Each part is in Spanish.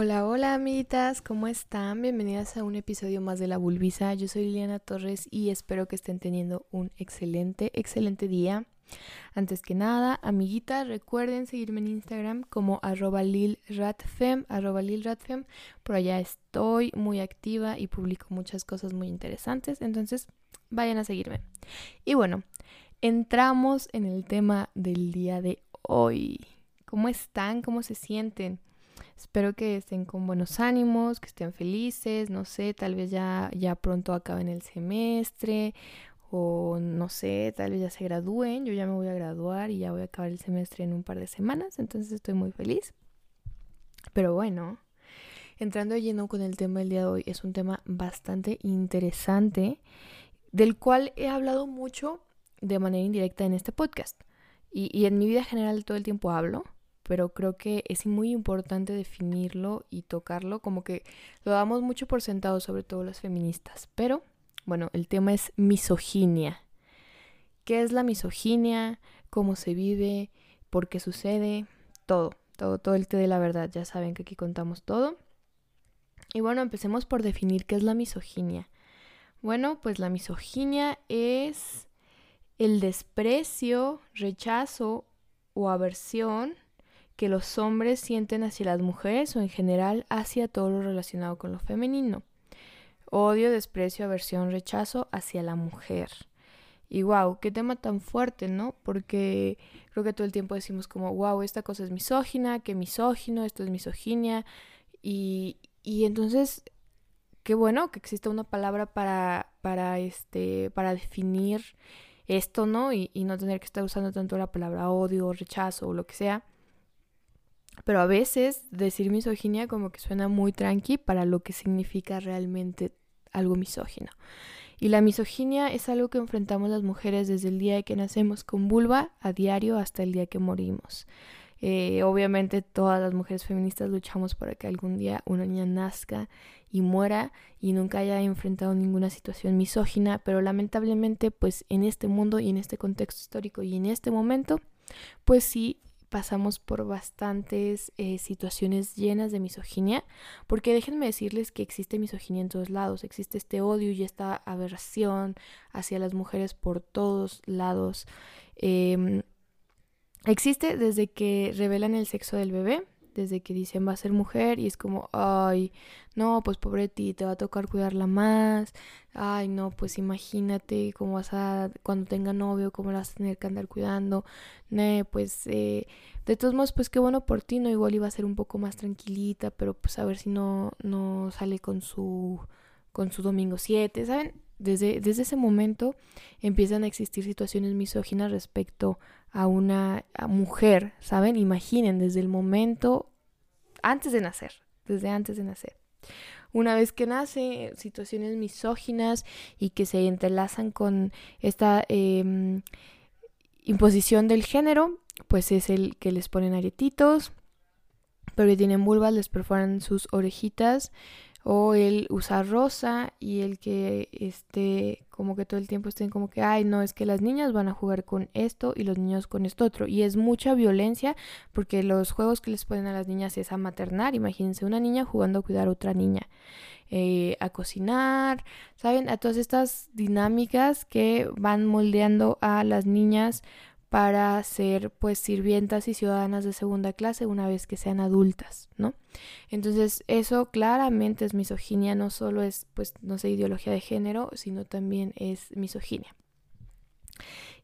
Hola, hola amiguitas, ¿cómo están? Bienvenidas a un episodio más de La Bulbisa. Yo soy Liliana Torres y espero que estén teniendo un excelente, excelente día. Antes que nada, amiguitas, recuerden seguirme en Instagram como arroba lilratfem, arroba lilratfem. Por allá estoy muy activa y publico muchas cosas muy interesantes, entonces vayan a seguirme. Y bueno, entramos en el tema del día de hoy. ¿Cómo están? ¿Cómo se sienten? Espero que estén con buenos ánimos, que estén felices, no sé, tal vez ya, ya pronto acaben el semestre o no sé, tal vez ya se gradúen. Yo ya me voy a graduar y ya voy a acabar el semestre en un par de semanas, entonces estoy muy feliz. Pero bueno, entrando lleno con el tema del día de hoy, es un tema bastante interesante del cual he hablado mucho de manera indirecta en este podcast. Y, y en mi vida general todo el tiempo hablo, pero creo que es muy importante definirlo y tocarlo, como que lo damos mucho por sentado, sobre todo las feministas. Pero, bueno, el tema es misoginia. ¿Qué es la misoginia? ¿Cómo se vive? ¿Por qué sucede? Todo, todo, todo el té de la verdad. Ya saben que aquí contamos todo. Y bueno, empecemos por definir qué es la misoginia. Bueno, pues la misoginia es el desprecio, rechazo o aversión que los hombres sienten hacia las mujeres o en general hacia todo lo relacionado con lo femenino. Odio, desprecio, aversión, rechazo hacia la mujer. Y wow, qué tema tan fuerte, ¿no? Porque creo que todo el tiempo decimos como, wow, esta cosa es misógina, que misógino, esto es misoginia. Y, y entonces, qué bueno que exista una palabra para, para, este, para definir esto, ¿no? Y, y no tener que estar usando tanto la palabra odio, rechazo o lo que sea. Pero a veces decir misoginia como que suena muy tranqui para lo que significa realmente algo misógino. Y la misoginia es algo que enfrentamos las mujeres desde el día que nacemos con vulva a diario hasta el día que morimos. Eh, obviamente todas las mujeres feministas luchamos para que algún día una niña nazca y muera y nunca haya enfrentado ninguna situación misógina, pero lamentablemente pues en este mundo y en este contexto histórico y en este momento pues sí pasamos por bastantes eh, situaciones llenas de misoginia, porque déjenme decirles que existe misoginia en todos lados, existe este odio y esta aversión hacia las mujeres por todos lados. Em, existe desde que revelan el sexo del bebé, desde que dicen va a ser mujer y es como, ay, no, pues pobre ti, te va a tocar cuidarla más, ay, no, pues imagínate cómo vas a, cuando tenga novio, cómo la vas a tener que andar cuidando, pues, eh, de todos modos, pues qué bueno por ti, ¿no? Igual iba a ser un poco más tranquilita, pero pues a ver si no, no sale con su, con su domingo 7, ¿saben? Desde, desde ese momento empiezan a existir situaciones misóginas respecto una mujer, ¿saben? Imaginen, desde el momento antes de nacer, desde antes de nacer. Una vez que nace, situaciones misóginas y que se entrelazan con esta em, imposición del género, pues es el que les ponen aretitos, pero que tienen vulvas, les perforan sus orejitas, o el usar rosa y el que este como que todo el tiempo estén como que ay no es que las niñas van a jugar con esto y los niños con esto otro y es mucha violencia porque los juegos que les ponen a las niñas es a maternar. Imagínense una niña jugando a cuidar a otra niña eh, a cocinar saben a todas estas dinámicas que van moldeando a las niñas para ser pues sirvientas y ciudadanas de segunda clase una vez que sean adultas, ¿no? Entonces eso claramente es misoginia, no solo es pues no sé ideología de género, sino también es misoginia.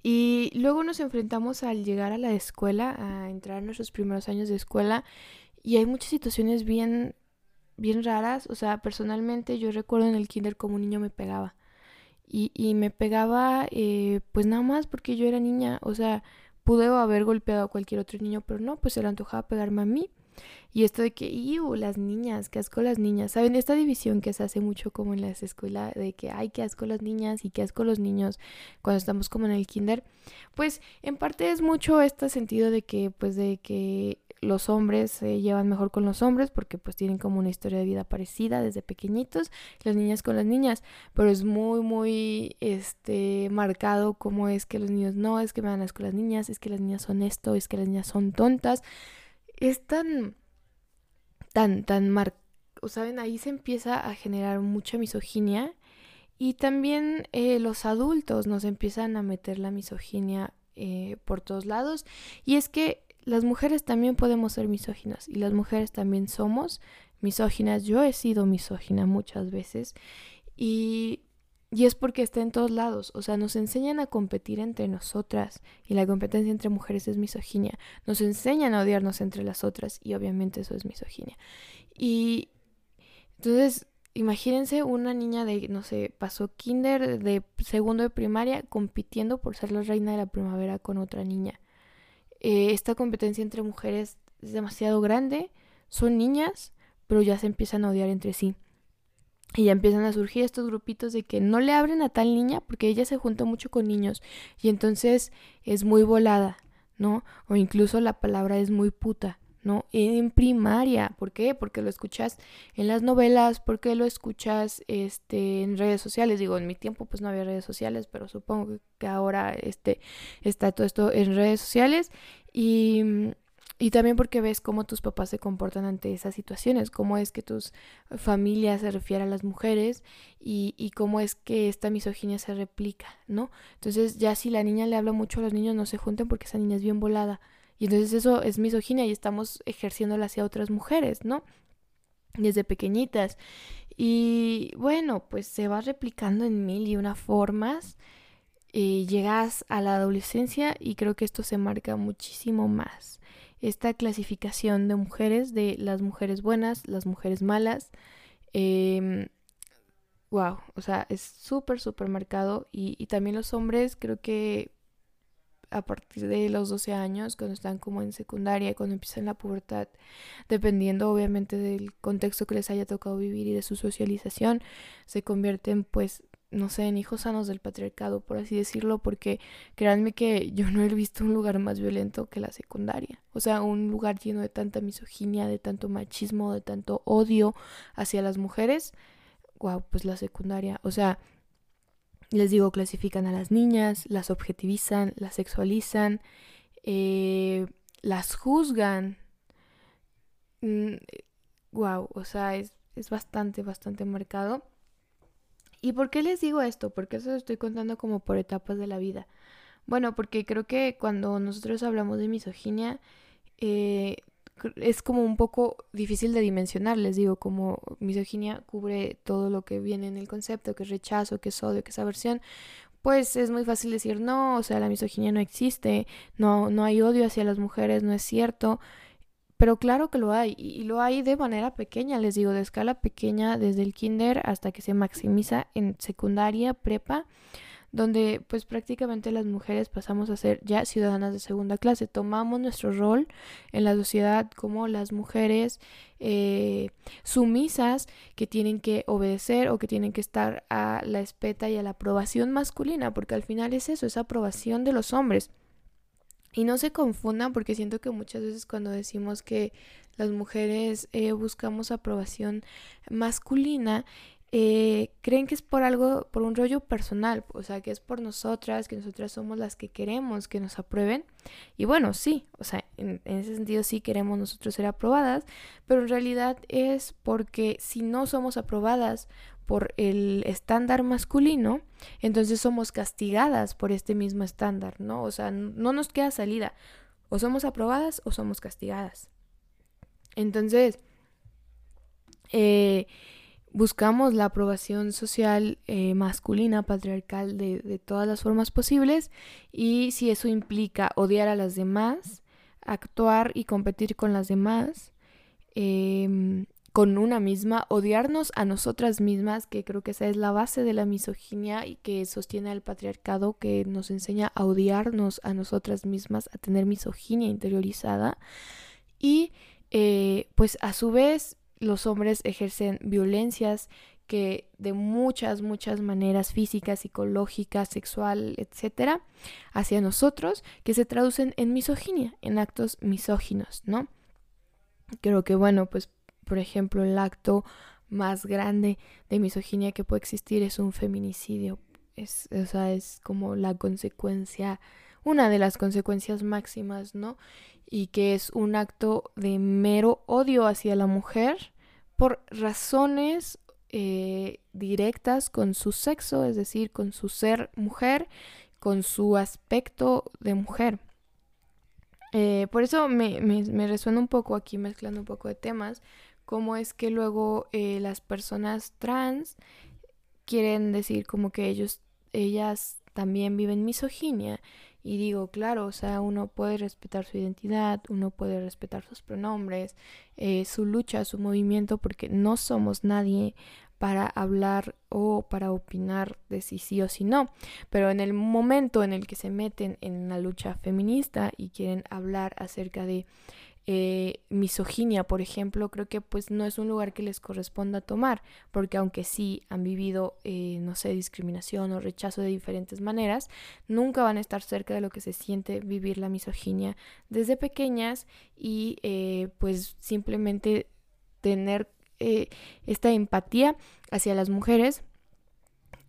Y luego nos enfrentamos al llegar a la escuela, a entrar en nuestros primeros años de escuela y hay muchas situaciones bien bien raras, o sea, personalmente yo recuerdo en el kinder como un niño me pegaba y, y me pegaba eh, pues nada más porque yo era niña, o sea, pude haber golpeado a cualquier otro niño, pero no, pues se le antojaba pegarme a mí. Y esto de que, ¡iu! Las niñas, qué asco las niñas. ¿Saben? Esta división que se hace mucho como en las escuelas de que, ay, qué asco las niñas y qué asco los niños cuando estamos como en el kinder. Pues en parte es mucho este sentido de que, pues de que los hombres se llevan mejor con los hombres porque pues tienen como una historia de vida parecida desde pequeñitos, las niñas con las niñas, pero es muy muy este marcado como es que los niños no, es que me dan asco las niñas, es que las niñas son esto, es que las niñas son tontas. Es tan tan, tan mar... O saben, ahí se empieza a generar mucha misoginia y también eh, los adultos nos empiezan a meter la misoginia eh, por todos lados. Y es que las mujeres también podemos ser misóginas y las mujeres también somos misóginas. Yo he sido misógina muchas veces y, y es porque está en todos lados. O sea, nos enseñan a competir entre nosotras y la competencia entre mujeres es misoginia. Nos enseñan a odiarnos entre las otras y obviamente eso es misoginia. Y entonces imagínense una niña de, no sé, pasó kinder de segundo de primaria compitiendo por ser la reina de la primavera con otra niña. Eh, esta competencia entre mujeres es demasiado grande, son niñas, pero ya se empiezan a odiar entre sí. Y ya empiezan a surgir estos grupitos de que no le abren a tal niña porque ella se junta mucho con niños y entonces es muy volada, ¿no? O incluso la palabra es muy puta. ¿No? En primaria, ¿por qué? Porque lo escuchas en las novelas, porque lo escuchas este en redes sociales. Digo, en mi tiempo pues no había redes sociales, pero supongo que ahora este está todo esto en redes sociales y y también porque ves cómo tus papás se comportan ante esas situaciones, cómo es que tus familias se refieren a las mujeres y, y, cómo es que esta misoginia se replica, ¿no? Entonces ya si la niña le habla mucho a los niños no se junten porque esa niña es bien volada. Y entonces eso es misoginia y estamos ejerciéndola hacia otras mujeres, ¿no? Desde pequeñitas. Y bueno, pues se va replicando en mil y una formas. Y llegas a la adolescencia y creo que esto se marca muchísimo más. Esta clasificación de mujeres, de las mujeres buenas, las mujeres malas. wow, em, o sea, es súper, súper marcado. Y también los hombres creo que a partir de los 12 años, cuando están como en secundaria, cuando empiezan la pubertad, dependiendo obviamente del contexto que les haya tocado vivir y de su socialización, se convierten pues no sé, en hijos sanos del patriarcado, por así decirlo, porque créanme que yo no he visto un lugar más violento que la secundaria. O sea, un lugar lleno de tanta misoginia, de tanto machismo, de tanto odio hacia las mujeres. Wow, pues la secundaria. O sea, les digo, clasifican a las niñas, las objetivizan, las sexualizan, eh, las juzgan. wow, mm, o sea, es, es bastante, bastante marcado. ¿Y por qué les digo esto? Porque eso lo estoy contando como por etapas de la vida. Bueno, porque creo que cuando nosotros hablamos de misoginia, eh, es como un poco difícil de dimensionar, les digo, como misoginia cubre todo lo que viene en el concepto, que es rechazo, que es odio, que es aversión, pues es muy fácil decir no, o sea, la misoginia no existe, no, no hay odio hacia las mujeres, no es cierto, pero claro que lo hay, y lo hay de manera pequeña, les digo, de escala pequeña, desde el kinder hasta que se maximiza en secundaria, prepa, donde pues prácticamente las mujeres pasamos a ser ya ciudadanas de segunda clase. Tomamos nuestro rol en la sociedad como las mujeres eh, sumisas que tienen que obedecer o que tienen que estar a la espeta y a la aprobación masculina, porque al final es eso, es aprobación de los hombres. Y no se confundan porque siento que muchas veces cuando decimos que las mujeres eh, buscamos aprobación masculina, eh, creen que es por algo, por un rollo personal, o sea, que es por nosotras, que nosotras somos las que queremos que nos aprueben. Y bueno, sí, o sea, en, ese sentido sí queremos nosotros ser aprobadas, pero en realidad es porque si no somos aprobadas por el estándar masculino, entonces somos castigadas por este mismo estándar, ¿no? O sea, no nos queda salida. O somos aprobadas o somos castigadas. Entonces, eh, buscamos la aprobación social eh, masculina, patriarcal, de, todas las formas posibles y si eso implica odiar a las demás, actuar y competir con las demás, em, con una misma, odiarnos a nosotras mismas, que creo que esa es la base de la misoginia y que sostiene al patriarcado, que nos enseña a odiarnos a nosotras mismas, a tener misoginia interiorizada y eh, pues a su vez los hombres ejercen violencias que de muchas, muchas maneras físicas, psicológicas, sexual, etcétera, hacia nosotros, que se traducen en misoginia, en actos misóginos, ¿no? Creo que, bueno, pues, por ejemplo, el acto más grande de misoginia que puede existir es un feminicidio. Es, o sea, es como la consecuencia una de las consecuencias máximas, ¿no? Y que es un acto de mero odio hacia la mujer por razones eh, directas con su sexo, es decir, con su ser mujer, con su aspecto de mujer. Eh, por eso me, me, resuena un poco aquí mezclando un poco de temas, cómo es que luego eh, las personas trans quieren decir como que ellos, ellas también viven misoginia. Y digo, claro, o sea, uno puede respetar su identidad, uno puede respetar sus pronombres, eh, su lucha, su movimiento, porque no somos nadie para hablar o para opinar de si sí o si no. Pero en el momento en el que se meten en la lucha feminista y quieren hablar acerca de eh, misoginia, por ejemplo, creo que pues no es un lugar que les corresponda tomar, porque aunque sí han vivido, eh, no sé, discriminación o rechazo de diferentes maneras, nunca van a estar cerca de lo que se siente vivir la misoginia desde pequeñas y eh, pues simplemente tener esta empatía hacia las mujeres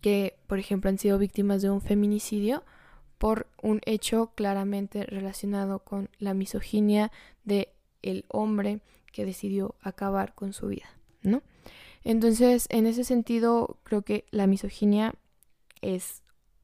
que, por ejemplo, han sido víctimas de un feminicidio por un hecho claramente relacionado con la misoginia de el hombre que decidió acabar con su vida, ¿no? Entonces, en ese sentido, creo que la misoginia es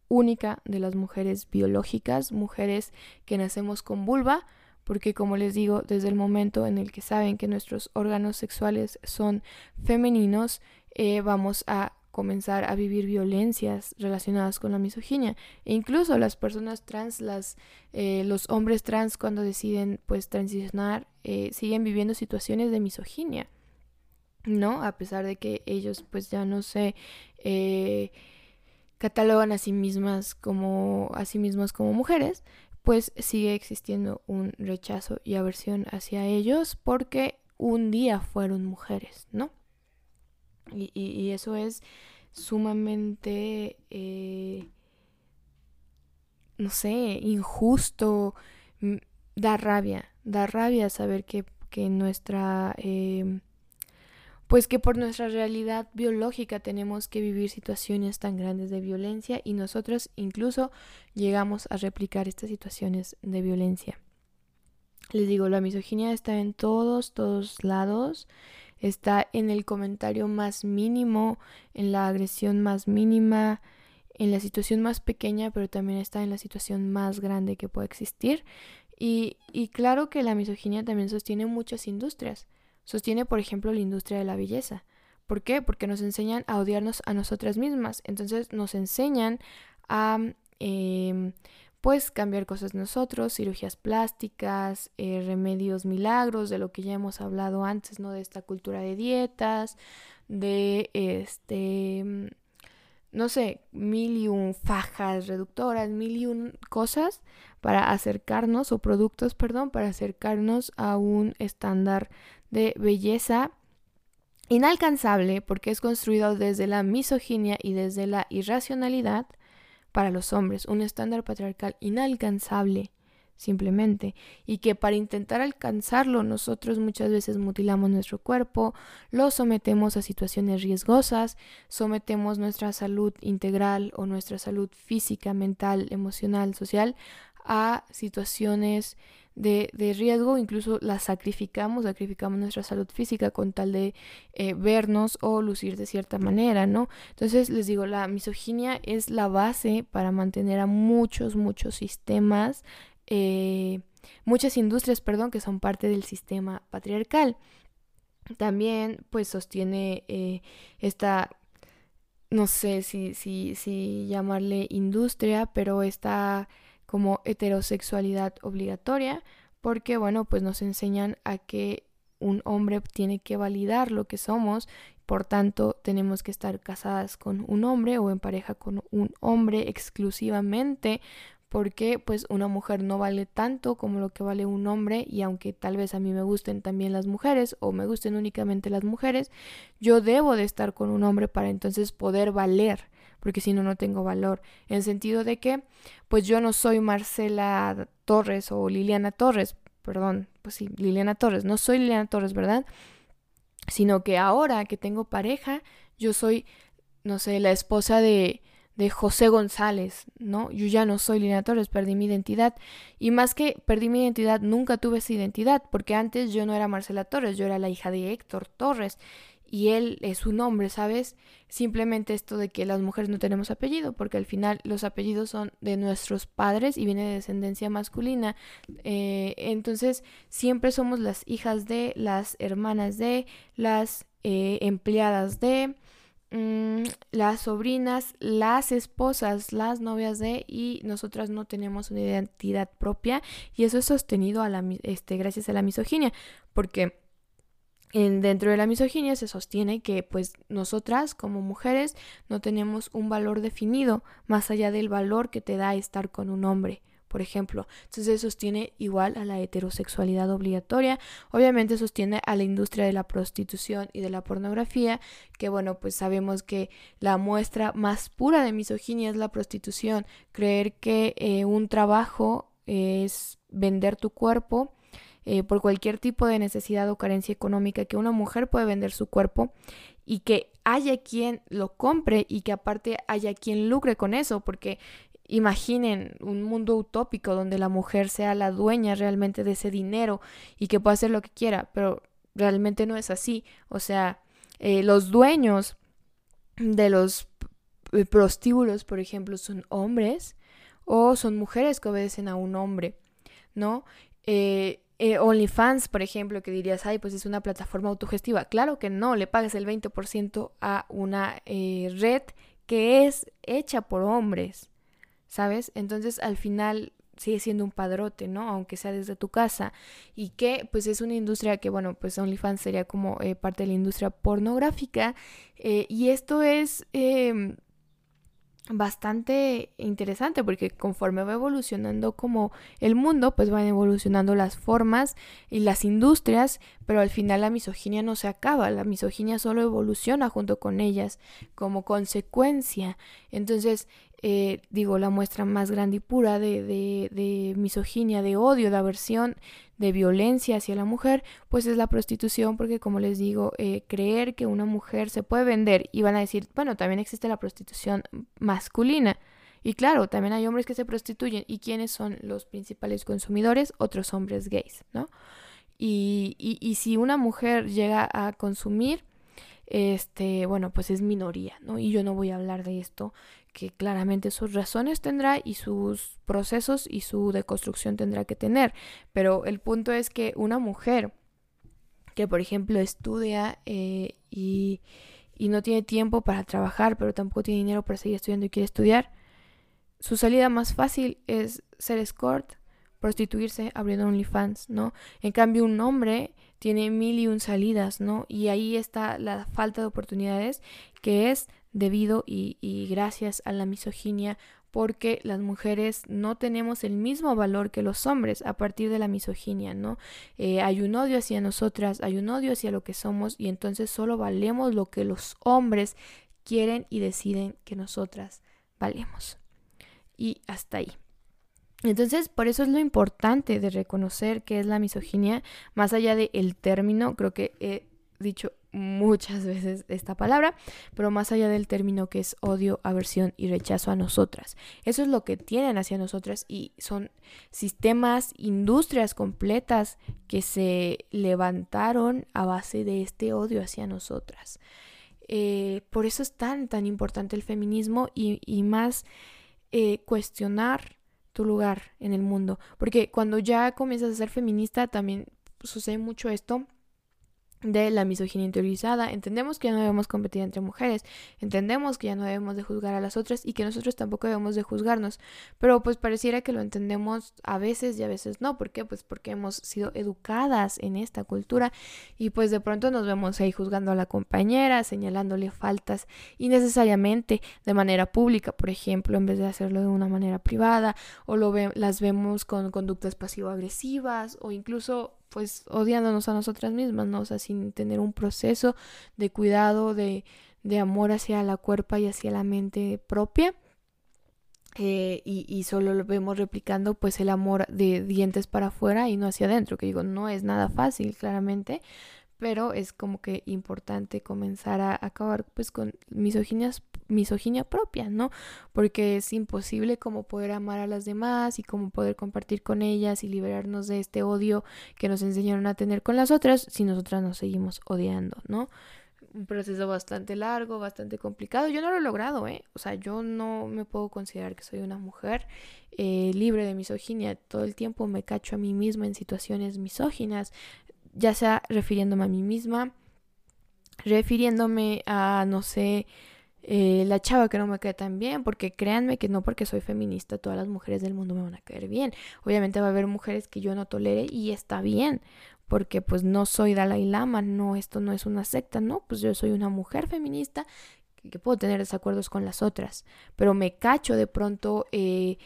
única de las mujeres biológicas, mujeres que nacemos con vulva, porque como les digo, desde el momento en el que saben que nuestros órganos sexuales son femeninos, eh, vamos a comenzar a vivir violencias relacionadas con la misoginia. E incluso las personas trans, las, eh, los hombres trans cuando deciden pues transicionar, eh, siguen viviendo situaciones de misoginia, ¿no? A pesar de que ellos pues ya no se eh, catalogan a sí mismas como a sí mismos como mujeres, pues sigue existiendo un rechazo y aversión hacia ellos porque un día fueron mujeres, ¿no? Y, eso es sumamente, eh, no sé, injusto, da rabia, da rabia saber que, que nuestra, em, pues que por nuestra realidad biológica tenemos que vivir situaciones tan grandes de violencia y nosotros incluso llegamos a replicar estas situaciones de violencia. Les digo, la misoginia está en todos, todos lados está en el comentario más mínimo, en la agresión más mínima, en la situación más pequeña, pero también está en la situación más grande que puede existir. Y, y claro que la misoginia también sostiene muchas industrias. Sostiene, por ejemplo, la industria de la belleza. ¿Por qué? Porque nos enseñan a odiarnos a nosotras mismas. Entonces nos enseñan a eh, pues cambiar cosas nosotros, cirugías plásticas, eh, remedios milagros, de lo que ya hemos hablado antes, ¿no? De esta cultura de dietas, de este, no sé, mil y un fajas reductoras, mil y un cosas para acercarnos, o productos, perdón, para acercarnos a un estándar de belleza inalcanzable porque es construido desde la misoginia y desde la irracionalidad para los hombres, un estándar patriarcal inalcanzable simplemente y que para intentar alcanzarlo nosotros muchas veces mutilamos nuestro cuerpo, lo sometemos a situaciones riesgosas, sometemos nuestra salud integral o nuestra salud física, mental, emocional, social a situaciones de, de, riesgo, incluso la sacrificamos, sacrificamos nuestra salud física con tal de eh, vernos o lucir de cierta manera, ¿no? Entonces les digo, la misoginia es la base para mantener a muchos, muchos sistemas, eh, muchas industrias, perdón, que son parte del sistema patriarcal. También pues sostiene eh, esta no sé si, si, si llamarle industria, pero esta como heterosexualidad obligatoria, porque bueno, pues nos enseñan a que un hombre tiene que validar lo que somos, por tanto tenemos que estar casadas con un hombre o en pareja con un hombre exclusivamente, porque pues una mujer no vale tanto como lo que vale un hombre y aunque tal vez a mí me gusten también las mujeres o me gusten únicamente las mujeres, yo debo de estar con un hombre para entonces poder valer porque si no, no tengo valor. En el sentido de que, pues yo no soy Marcela Torres o Liliana Torres, perdón, pues sí, Liliana Torres, no soy Liliana Torres, ¿verdad? Sino que ahora que tengo pareja, yo soy, no sé, la esposa de, de José González, ¿no? Yo ya no soy Lina Torres, perdí mi identidad. Y más que perdí mi identidad, nunca tuve esa identidad, porque antes yo no era Marcela Torres, yo era la hija de Héctor Torres. Y él es su nombre, ¿sabes? Simplemente esto de que las mujeres no tenemos apellido, porque al final los apellidos son de nuestros padres y viene de descendencia masculina. Eh, entonces, siempre somos las hijas de, las hermanas de, las eh, empleadas de, Mm, las sobrinas, las esposas, las novias de y nosotras no tenemos una identidad propia y eso es sostenido a la, este, gracias a la misoginia porque en, dentro de la misoginia se sostiene que pues nosotras como mujeres no tenemos un valor definido más allá del valor que te da estar con un hombre por ejemplo. Entonces sostiene igual a la heterosexualidad obligatoria, obviamente sostiene a la industria de la prostitución y de la pornografía, que bueno, pues sabemos que la muestra más pura de misoginia es la prostitución, creer que eh, un trabajo es vender tu cuerpo. Eh, por cualquier tipo de necesidad o carencia económica, que una mujer puede vender su cuerpo y que haya quien lo compre y que aparte haya quien lucre con eso, porque Imaginen un mundo utópico donde la mujer sea la dueña realmente de ese dinero y que pueda hacer lo que quiera, pero realmente no es así. O sea, eh, los dueños de los prostíbulos, por ejemplo, son hombres o son mujeres que obedecen a un hombre, ¿no? Eh, eh, OnlyFans, por ejemplo, que dirías, ay, pues es una plataforma autogestiva. Claro que no, le pagas el 20% a una red que es hecha por hombres. ¿sabes? Entonces al final sigue siendo un padrote, ¿no? Aunque sea desde tu casa. Y que pues es una industria que, bueno, pues OnlyFans sería como eh, parte de la industria pornográfica. Eh, y esto es... Em, bastante interesante porque conforme va evolucionando como el mundo, pues van evolucionando las formas y las industrias, pero al final la misoginia no se acaba, la misoginia solo evoluciona junto con ellas como consecuencia. Entonces, eh, digo, la muestra más grande y pura de, misoginia, de odio, de aversión, de violencia hacia la mujer, pues es la prostitución, porque como les digo, eh, creer que una mujer se puede vender y van a decir, bueno, también existe la prostitución masculina. Y claro, también hay hombres que se prostituyen. ¿Y quiénes son los principales consumidores? Otros hombres gays, ¿no? Y, y, y si una mujer llega a consumir, este, bueno, pues es minoría, ¿no? Y yo no voy a hablar de esto que claramente sus razones tendrá y sus procesos y su deconstrucción tendrá que tener. Pero el punto es que una mujer que, por ejemplo, estudia eh, y, y no tiene tiempo para trabajar, pero tampoco tiene dinero para seguir estudiando y quiere estudiar, su salida más fácil es ser escort, prostituirse, abriendo OnlyFans, ¿no? En cambio, un hombre tiene mil y un salidas, ¿no? Y ahí está la falta de oportunidades que es debido y, gracias a la misoginia porque las mujeres no tenemos el mismo valor que los hombres a partir de la misoginia, ¿no? Eh, hay un odio hacia nosotras, hay un odio hacia lo que somos y entonces solo valemos lo que los hombres quieren y deciden que nosotras valemos. Y hasta ahí. Entonces, por eso es lo importante de reconocer qué es la misoginia, más allá del el término, creo que he dicho muchas veces esta palabra, pero más allá del término que es odio, aversión y rechazo a nosotras. Eso es lo que tienen hacia nosotras y son sistemas, industrias completas que se levantaron a base de este odio hacia nosotras. Eh, por eso es tan, tan importante el feminismo y, más eh, cuestionar tu lugar en el mundo. Porque cuando ya comienzas a ser feminista también sucede mucho esto de la misoginia interiorizada. Entendemos que ya no debemos competir entre mujeres, entendemos que ya no debemos de juzgar a las otras y que nosotros tampoco debemos de juzgarnos, pero pues pareciera que lo entendemos a veces y a veces no. ¿Por qué? Pues porque hemos sido educadas en esta cultura y pues de pronto nos vemos ahí juzgando a la compañera, señalándole faltas innecesariamente de manera pública, por ejemplo, en vez de hacerlo de una manera privada o lo las vemos con conductas pasivo-agresivas o incluso pues odiándonos a nosotras mismas, ¿no? O sea, sin tener un proceso de cuidado, de, de amor hacia la cuerpa y hacia la mente propia. Eh, y, y, solo lo vemos replicando pues el amor de dientes para afuera y no hacia adentro, que digo, no es nada fácil, claramente, pero es como que importante comenzar a acabar pues con misoginias misoginia propia, ¿no? Porque es imposible como poder amar a las demás y como poder compartir con ellas y liberarnos de este odio que nos enseñaron a tener con las otras si nosotras nos seguimos odiando, ¿no? Un proceso bastante largo, bastante complicado. Yo no lo he logrado, ¿eh? O sea, yo no me puedo considerar que soy una mujer eh, libre de misoginia. Todo el tiempo me cacho a mí misma en situaciones misóginas, ya sea refiriéndome a mí misma, refiriéndome a, no sé, eh, la chava que no me cae tan bien, porque créanme que no porque soy feminista todas las mujeres del mundo me van a caer bien. Obviamente va a haber mujeres que yo no tolere y está bien, porque pues no soy Dalai Lama, no, esto no es una secta, no, pues yo soy una mujer feminista que puedo tener desacuerdos con las otras, pero me cacho de pronto eh,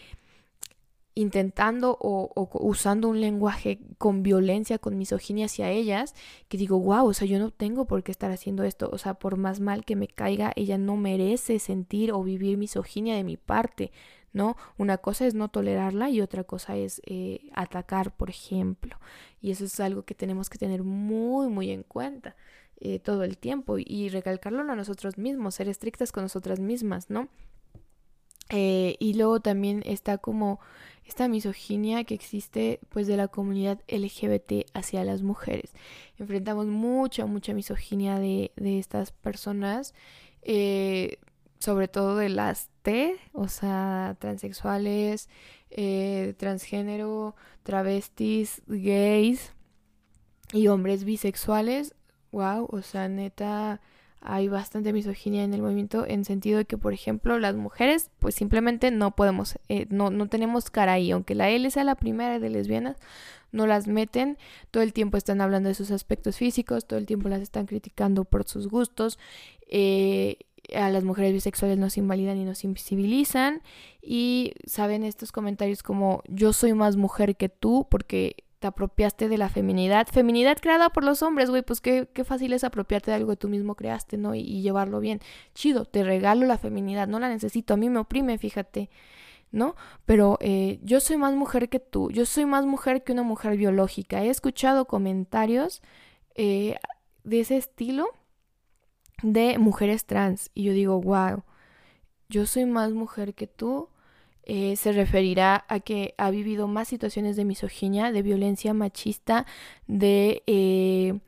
intentando o, usando un lenguaje con violencia, con misoginia hacia ellas, que digo, wow, o sea, yo no tengo por qué estar haciendo esto, o sea, por más mal que me caiga, ella no merece sentir o vivir misoginia de mi parte, ¿no? Una cosa es no tolerarla y otra cosa es eh, atacar, por ejemplo, y eso es algo que tenemos que tener muy, muy en cuenta. Eh, todo el tiempo y recalcarlo a nosotros mismos, ser estrictas con nosotras mismas, ¿no? Eh, y luego también está como esta misoginia que existe pues de la comunidad LGBT hacia las mujeres. Enfrentamos mucha, mucha misoginia de, estas personas, eh, sobre todo de las T, o sea, transexuales, eh, transgénero, travestis, gays y hombres bisexuales. Wow, o sea, neta hay bastante misoginia en el movimiento en sentido de que, por ejemplo, las mujeres pues simplemente no podemos, eh, no, no tenemos cara ahí, aunque la L sea la primera de lesbianas, no las meten, todo el tiempo están hablando de sus aspectos físicos, todo el tiempo las están criticando por sus gustos, eh, a las mujeres bisexuales nos invalidan y nos invisibilizan. Y saben estos comentarios como yo soy más mujer que tú porque te apropiaste de la feminidad. Feminidad creada por los hombres, güey, pues qué, qué, fácil es apropiarte de algo que tú mismo creaste, ¿no? Y, llevarlo bien. Chido, te regalo la feminidad, no la necesito, a mí me oprime, fíjate, ¿no? Pero eh, yo soy más mujer que tú, yo soy más mujer que una mujer biológica. He escuchado comentarios eh, de ese estilo de mujeres trans y yo digo, wow, yo soy más mujer que tú eh, se referirá a que ha vivido más situaciones de misoginia, de violencia machista, de eh,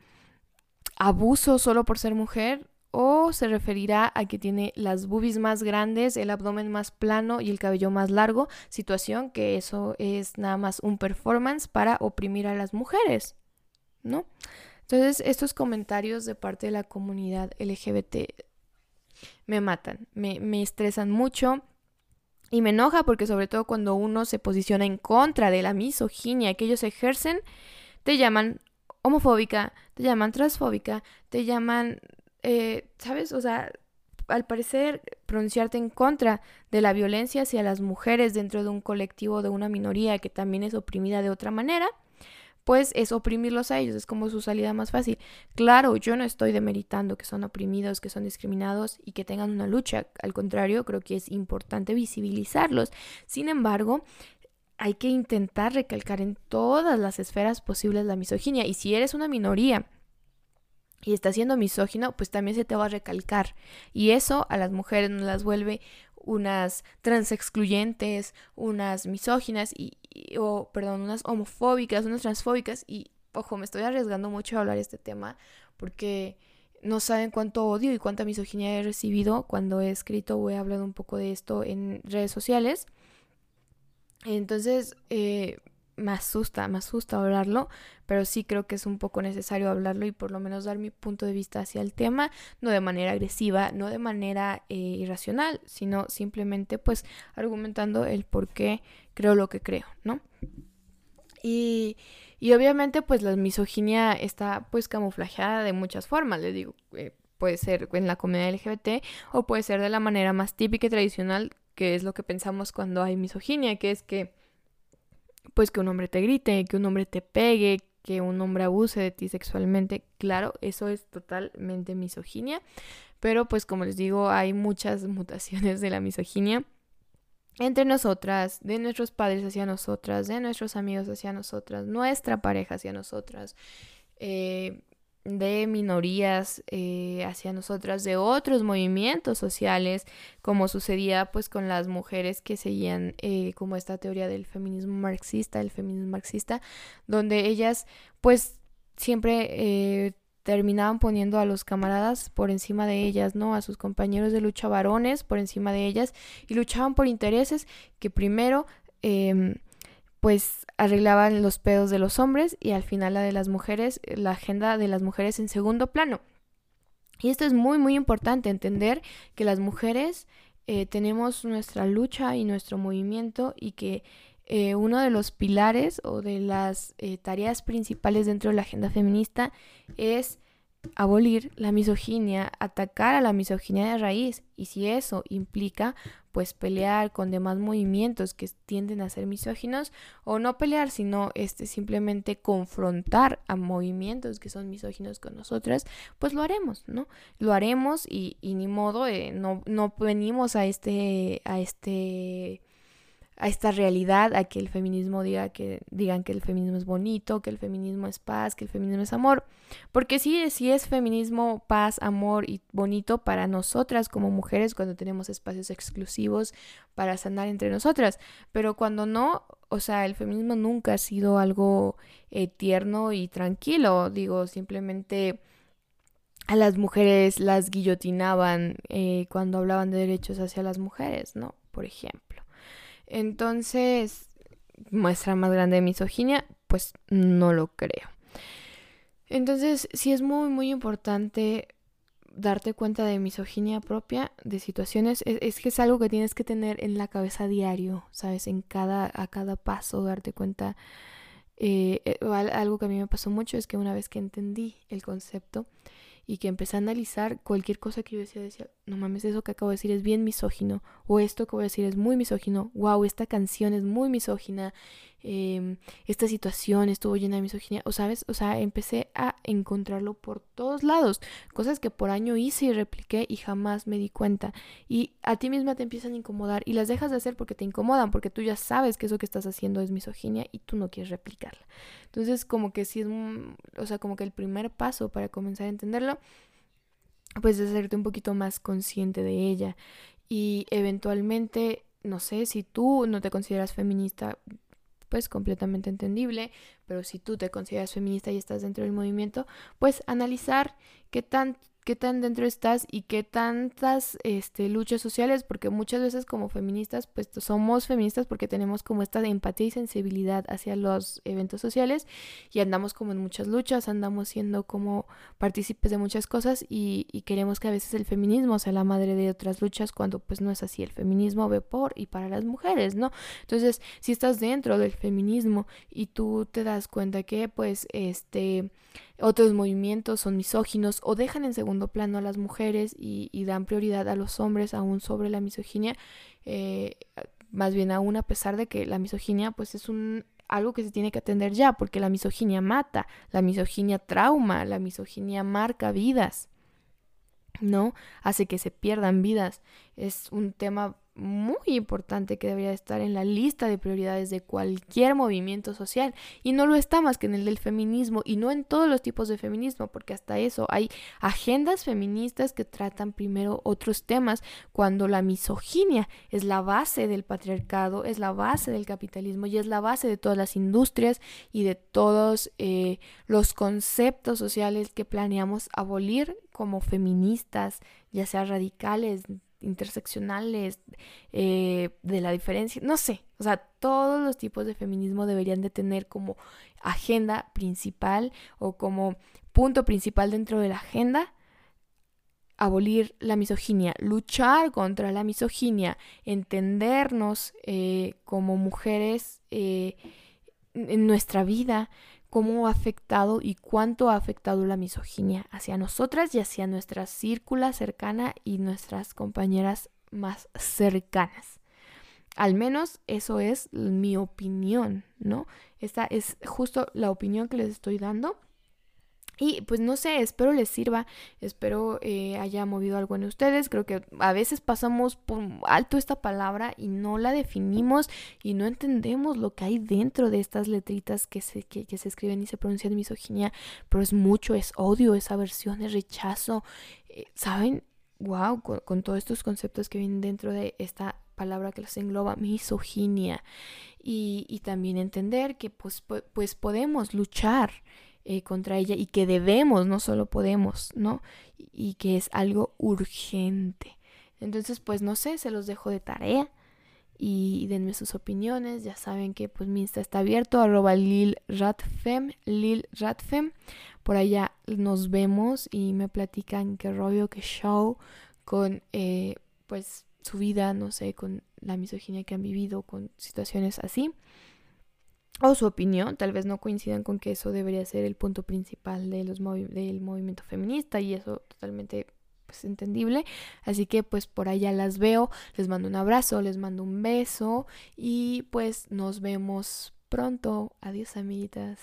abuso solo por ser mujer, o se referirá a que tiene las boobies más grandes, el abdomen más plano y el cabello más largo, situación que eso es nada más un performance para oprimir a las mujeres, ¿no? Entonces, estos comentarios de parte de la comunidad LGBT me matan, me, me estresan mucho, y me enoja porque sobre todo cuando uno se posiciona en contra de la misoginia que ellos ejercen, te llaman homofóbica, te llaman transfóbica, te llaman, eh, ¿sabes? O sea, al parecer pronunciarte en contra de la violencia hacia las mujeres dentro de un colectivo, de una minoría que también es oprimida de otra manera, pues es oprimirlos a ellos, es como su salida más fácil. Claro, yo no estoy demeritando que son oprimidos, que son discriminados y que tengan una lucha, al contrario, creo que es importante visibilizarlos. Sin embargo, hay que intentar recalcar en todas las esferas posibles la misoginia y si eres una minoría y estás siendo misógino, pues también se te va a recalcar. Y eso a las mujeres nos las vuelve unas transexcluyentes, unas misóginas y, o perdón, unas homofóbicas, unas transfóbicas y ojo, me estoy arriesgando mucho a hablar de este tema porque no saben cuánto odio y cuánta misoginia he recibido cuando he escrito o he hablado un poco de esto en redes sociales. Entonces, eh, me asusta, me asusta hablarlo, pero sí creo que es un poco necesario hablarlo y por lo menos dar mi punto de vista hacia el tema, no de manera agresiva, no de manera eh, irracional, sino simplemente pues argumentando el por qué creo lo que creo, ¿no? Y, y obviamente pues la misoginia está pues camuflajeada de muchas formas, les digo, eh, puede ser en la comunidad LGBT o puede ser de la manera más típica y tradicional, que es lo que pensamos cuando hay misoginia, que es que pues que un hombre te grite, que un hombre te pegue, que un hombre abuse de ti sexualmente. Claro, eso es totalmente misoginia, pero pues como les digo, hay muchas mutaciones de la misoginia entre nosotras, de nuestros padres hacia nosotras, de nuestros amigos hacia nosotras, nuestra pareja hacia nosotras. Eh, de minorías eh, hacia nosotras, de otros movimientos sociales, como sucedía pues con las mujeres que seguían eh, como esta teoría del feminismo marxista, el feminismo marxista, donde ellas pues siempre eh, terminaban poniendo a los camaradas por encima de ellas, ¿no? A sus compañeros de lucha varones por encima de ellas y luchaban por intereses que primero em, pues arreglaban los pedos de los hombres y al final la de las mujeres, la agenda de las mujeres en segundo plano. Y esto es muy, muy importante, entender que las mujeres eh, tenemos nuestra lucha y nuestro movimiento y que eh, uno de los pilares o de las eh, tareas principales dentro de la agenda feminista es abolir la misoginia, atacar a la misoginia de raíz. Y si eso implica pues pelear con demás movimientos que tienden a ser misóginos o no pelear, sino este simplemente confrontar a movimientos que son misóginos con nosotras, pues lo haremos, ¿no? Lo haremos y, y ni modo, eh, no, no venimos a este, a este a esta realidad, a que el feminismo diga que digan que el feminismo es bonito, que el feminismo es paz, que el feminismo es amor, porque sí, sí es feminismo, paz, amor y bonito para nosotras como mujeres cuando tenemos espacios exclusivos para sanar entre nosotras, pero cuando no, o sea, el feminismo nunca ha sido algo eh, tierno y tranquilo, digo, simplemente a las mujeres las guillotinaban eh, cuando hablaban de derechos hacia las mujeres, ¿no? Por ejemplo. Entonces, muestra más grande de misoginia, pues no lo creo. Entonces, sí es muy, muy importante darte cuenta de misoginia propia, de situaciones, es, que es algo que tienes que tener en la cabeza diario, ¿sabes? En cada, a cada paso, darte cuenta. Eh, eh, algo que a mí me pasó mucho es que una vez que entendí el concepto, y que empecé a analizar cualquier cosa que yo decía, decía, no mames, eso que acabo de decir es bien misógino, o esto que voy a decir es muy misógino, wow, esta canción es muy misógina, Em, esta situación estuvo llena de misoginia, o sabes, o sea, empecé a encontrarlo por todos lados, cosas que por año hice y repliqué y jamás me di cuenta. Y a ti misma te empiezan a incomodar y las dejas de hacer porque te incomodan, porque tú ya sabes que eso que estás haciendo es misoginia y tú no quieres replicarla. Entonces, como que sí es, o sea, como que el primer paso para comenzar a entenderlo, pues es hacerte un poquito más consciente de ella. Y eventualmente no sé, si tú no te consideras feminista, pues completamente entendible, pero si tú te consideras feminista y estás dentro del movimiento, pues analizar qué tan qué tan dentro estás y qué tantas este, luchas sociales, porque muchas veces como feministas, pues somos feministas porque tenemos como esta empatía y sensibilidad hacia los eventos sociales y andamos como en muchas luchas, andamos siendo como partícipes de muchas cosas y, y queremos que a veces el feminismo sea la madre de otras luchas cuando pues no es así, el feminismo ve por y para las mujeres, ¿no? Entonces, si estás dentro del feminismo y tú te das cuenta que pues este otros movimientos son misóginos o dejan en segundo plano a las mujeres y, dan prioridad a los hombres aún sobre la misoginia, eh, más bien aún a pesar de que la misoginia pues es un algo que se tiene que atender ya, porque la misoginia mata, la misoginia trauma, la misoginia marca vidas, ¿no? Hace que se pierdan vidas. Es un tema muy importante que debería estar en la lista de prioridades de cualquier movimiento social. Y no lo está más que en el del feminismo y no en todos los tipos de feminismo porque hasta eso hay agendas feministas que tratan primero otros temas cuando la misoginia es la base del patriarcado, es la base del capitalismo y es la base de todas las industrias y de todos eh, los conceptos sociales que planeamos abolir como feministas, ya sea radicales, interseccionales, eh, de la diferencia, no sé, o sea, todos los tipos de feminismo deberían de tener como agenda principal o como punto principal dentro de la agenda abolir la misoginia, luchar contra la misoginia, entendernos eh, como mujeres eh, en nuestra vida, cómo ha afectado y cuánto ha afectado la misoginia hacia nosotras y hacia nuestra círcula cercana y nuestras compañeras más cercanas. Al menos eso es mi opinión, ¿no? Esta es justo la opinión que les estoy dando Y pues no sé, espero les sirva, espero eh, haya movido algo en ustedes. Creo que a veces pasamos por alto esta palabra y no la definimos y no entendemos lo que hay dentro de estas letritas que se, que, se escriben y se pronuncian misoginia, pero es mucho, es odio, es aversión, es rechazo. Eh, ¿Saben? Wow, con, todos estos conceptos que vienen dentro de esta palabra que los engloba, misoginia. Y, y también entender que pues, pues podemos luchar eh, contra ella y que debemos, no solo podemos, ¿no? Y, que es algo urgente. Entonces, pues no sé, se los dejo de tarea y, denme sus opiniones. Ya saben que pues mi Insta está abierto, arroba Lil Ratfem, Lil Ratfem. Por allá nos vemos y me platican qué rollo, qué show con eh, pues su vida, no sé, con la misoginia que han vivido, con situaciones así o su opinión, tal vez no coincidan con que eso debería ser el punto principal de los del movimiento feminista y eso totalmente pues entendible, así que pues por allá las veo, les mando un abrazo, les mando un beso y pues nos vemos pronto, adiós amiguitas.